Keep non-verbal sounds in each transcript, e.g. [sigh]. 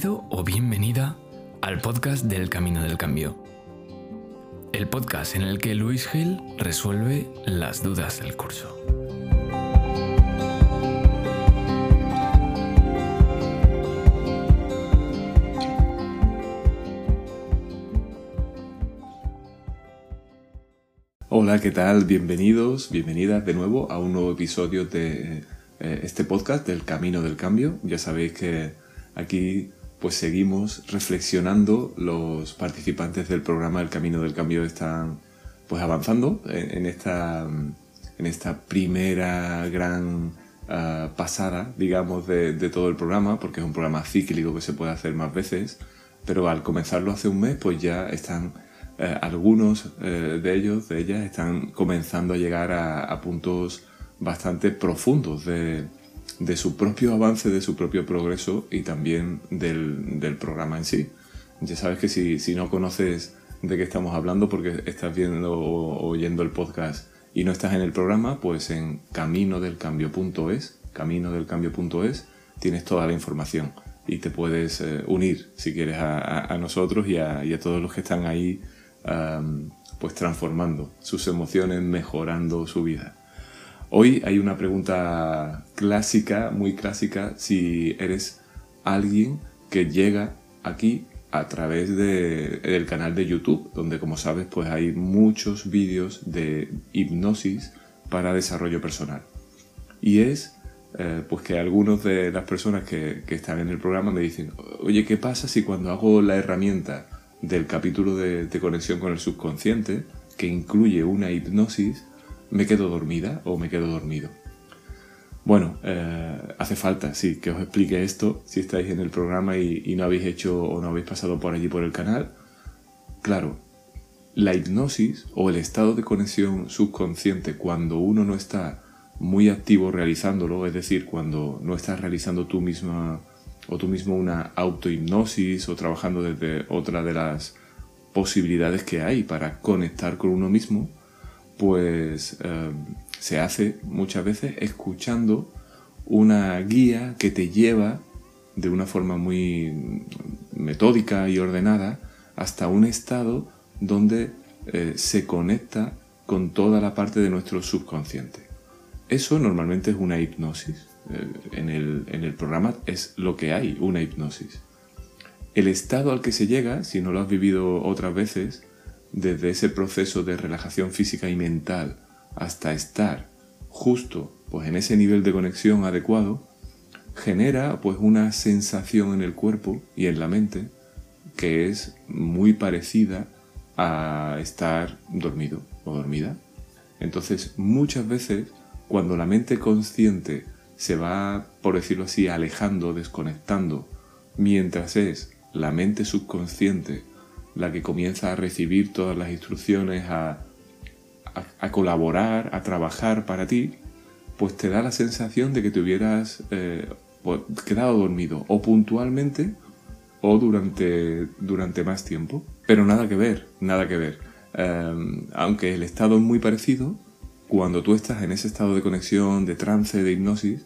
Bienvenido o bienvenida al podcast del Camino del Cambio. El podcast en el que Luis Gil resuelve las dudas del curso. Hola, ¿qué tal? Bienvenidos, bienvenidas de nuevo a un nuevo episodio de eh, este podcast del Camino del Cambio. Ya sabéis que aquí pues seguimos reflexionando, los participantes del programa El Camino del Cambio están pues avanzando en, esta, en esta primera gran ah, pasada, digamos, de, todo el programa, porque es un programa cíclico que se puede hacer más veces, pero al comenzarlo hace un mes, pues ya están eh, algunos eh, de ellos, de ellas, están comenzando a llegar a puntos bastante profundos de, de su propio avance, de su propio progreso y también del, programa en sí. Ya sabes que si, si, no conoces de qué estamos hablando porque estás viendo o oyendo el podcast y no estás en el programa, pues en caminodelcambio.es, caminodelcambio.es, tienes toda la información y te puedes eh, unir si quieres a, nosotros y a, todos los que están ahí pues transformando sus emociones, mejorando su vida. Hoy hay una pregunta clásica, muy clásica, si eres alguien que llega aquí a través del canal de YouTube, donde como sabes pues hay muchos vídeos de hipnosis para desarrollo personal. Y es eh, pues que algunas de las personas que, están en el programa me dicen, oye, ¿qué pasa si cuando hago la herramienta del capítulo de conexión con el subconsciente, que incluye una hipnosis, me quedo dormida o me quedo dormido. Bueno, eh, hace falta, sí, que os explique esto si estáis en el programa y, no habéis hecho o no habéis pasado por allí por el canal. Claro, la hipnosis o el estado de conexión subconsciente cuando uno no está muy activo realizándolo, es decir, cuando no estás realizando tú misma o tú mismo una autohipnosis o trabajando desde otra de las posibilidades que hay para conectar con uno mismo, pues em, se hace muchas veces escuchando una guía que te lleva de una forma muy metódica y ordenada hasta un estado donde eh, se conecta con toda la parte de nuestro subconsciente. Eso normalmente es una hipnosis. Eh, en, el, en el programa es lo que hay, una hipnosis. El estado al que se llega, si no lo has vivido otras veces, desde ese proceso de relajación física y mental hasta estar justo pues en ese nivel de conexión adecuado, genera pues una sensación en el cuerpo y en la mente que es muy parecida a estar dormido o dormida. Entonces, muchas veces cuando la mente consciente se va, por decirlo así, alejando, desconectando, mientras es la mente subconsciente la que comienza a recibir todas las instrucciones, a, colaborar, a trabajar para ti, pues te da la sensación de que te hubieras eh, quedado dormido o puntualmente o durante, durante más tiempo. Pero nada que ver, nada que ver. Em, aunque el estado es muy parecido, cuando tú estás en ese estado de conexión, de trance, de hipnosis,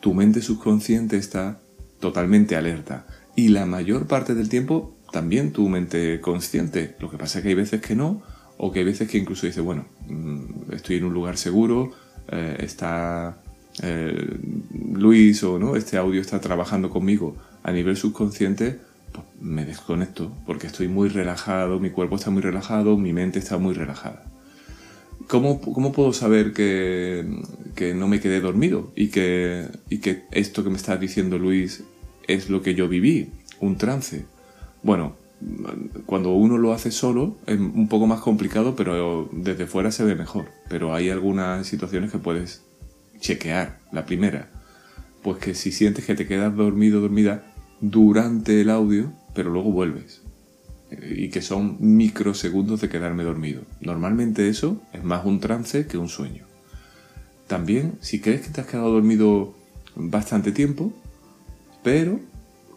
tu mente subconsciente está totalmente alerta. Y la mayor parte del tiempo también tu mente consciente. Lo que pasa es que hay veces que no, o que hay veces que incluso dices, bueno, mm, estoy en un lugar seguro, eh, está eh, Luis o no, este audio está trabajando conmigo a nivel subconsciente, pues me desconecto porque estoy muy relajado, mi cuerpo está muy relajado, mi mente está muy relajada. ¿Cómo, cómo puedo saber que, que, no me quedé dormido y que, y que esto que me está diciendo Luis es lo que yo viví, un trance? Bueno, cuando uno lo hace solo es un poco más complicado, pero desde fuera se ve mejor. Pero hay algunas situaciones que puedes chequear. La primera, pues que si sientes que te quedas dormido dormida durante el audio, pero luego vuelves. Y que son microsegundos de quedarme dormido. Normalmente eso es más un trance que un sueño. También, si crees que te has quedado dormido bastante tiempo, pero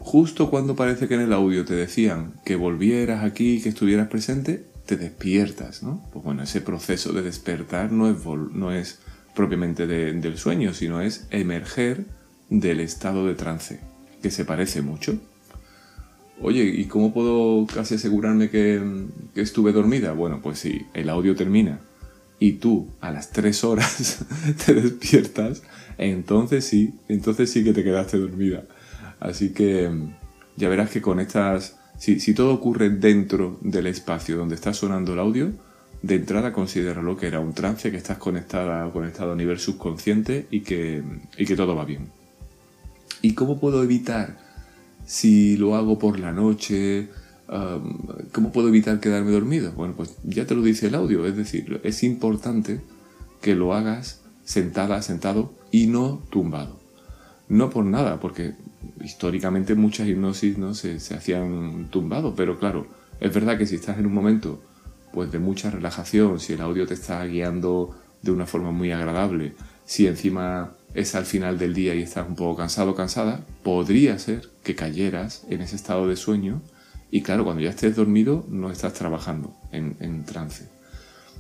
justo cuando parece que en el audio te decían que volvieras aquí, que estuvieras presente, te despiertas, ¿no? Pues bueno, ese proceso de despertar no es, no es propiamente del sueño, sino es emerger del estado de trance, que se parece mucho. oye, ¿y cómo puedo casi asegurarme que, que estuve dormida? Bueno, pues si el audio termina y tú a las tres horas [laughs] te despiertas, entonces sí, entonces sí que te quedaste dormida. Así que ya verás que con estas, si, todo ocurre dentro del espacio donde está sonando el audio, de entrada considéralo que era un trance, que estás conectada conectado a nivel subconsciente y que, y que todo va bien. ¿Y cómo puedo evitar si lo hago por la noche? ¿Cómo puedo evitar quedarme dormido? Bueno, pues ya te lo dice el audio, es decir, es importante que lo hagas sentada, sentado y no tumbado. No por nada, porque históricamente muchas hipnosis ¿no? se, se hacían tumbados, pero claro, es verdad que si estás en un momento pues de mucha relajación, si el audio te está guiando de una forma muy agradable, si encima es al final del día y estás un poco cansado cansada, podría ser que cayeras en ese estado de sueño y claro, cuando ya estés dormido no estás trabajando en, trance.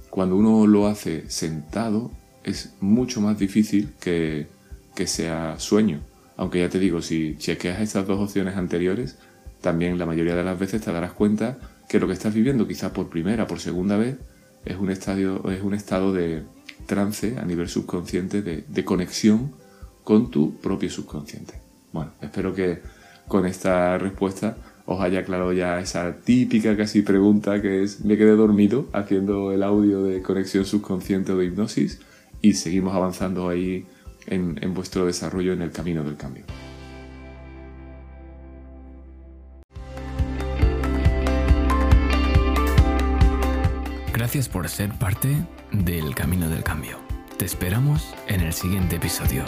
Cuando uno lo hace sentado es mucho más difícil que, que sea sueño. Aunque ya te digo, si chequeas estas dos opciones anteriores, también la mayoría de las veces te darás cuenta que lo que estás viviendo quizás por primera, por segunda vez, es un, estadio, es un estado de trance a nivel subconsciente, de, de conexión con tu propio subconsciente. Bueno, espero que con esta respuesta os haya aclarado ya esa típica casi pregunta que es me quedé dormido haciendo el audio de conexión subconsciente o de hipnosis y seguimos avanzando ahí en, vuestro desarrollo en el camino del cambio. Gracias por ser parte del Camino del Cambio. Te esperamos en el siguiente episodio.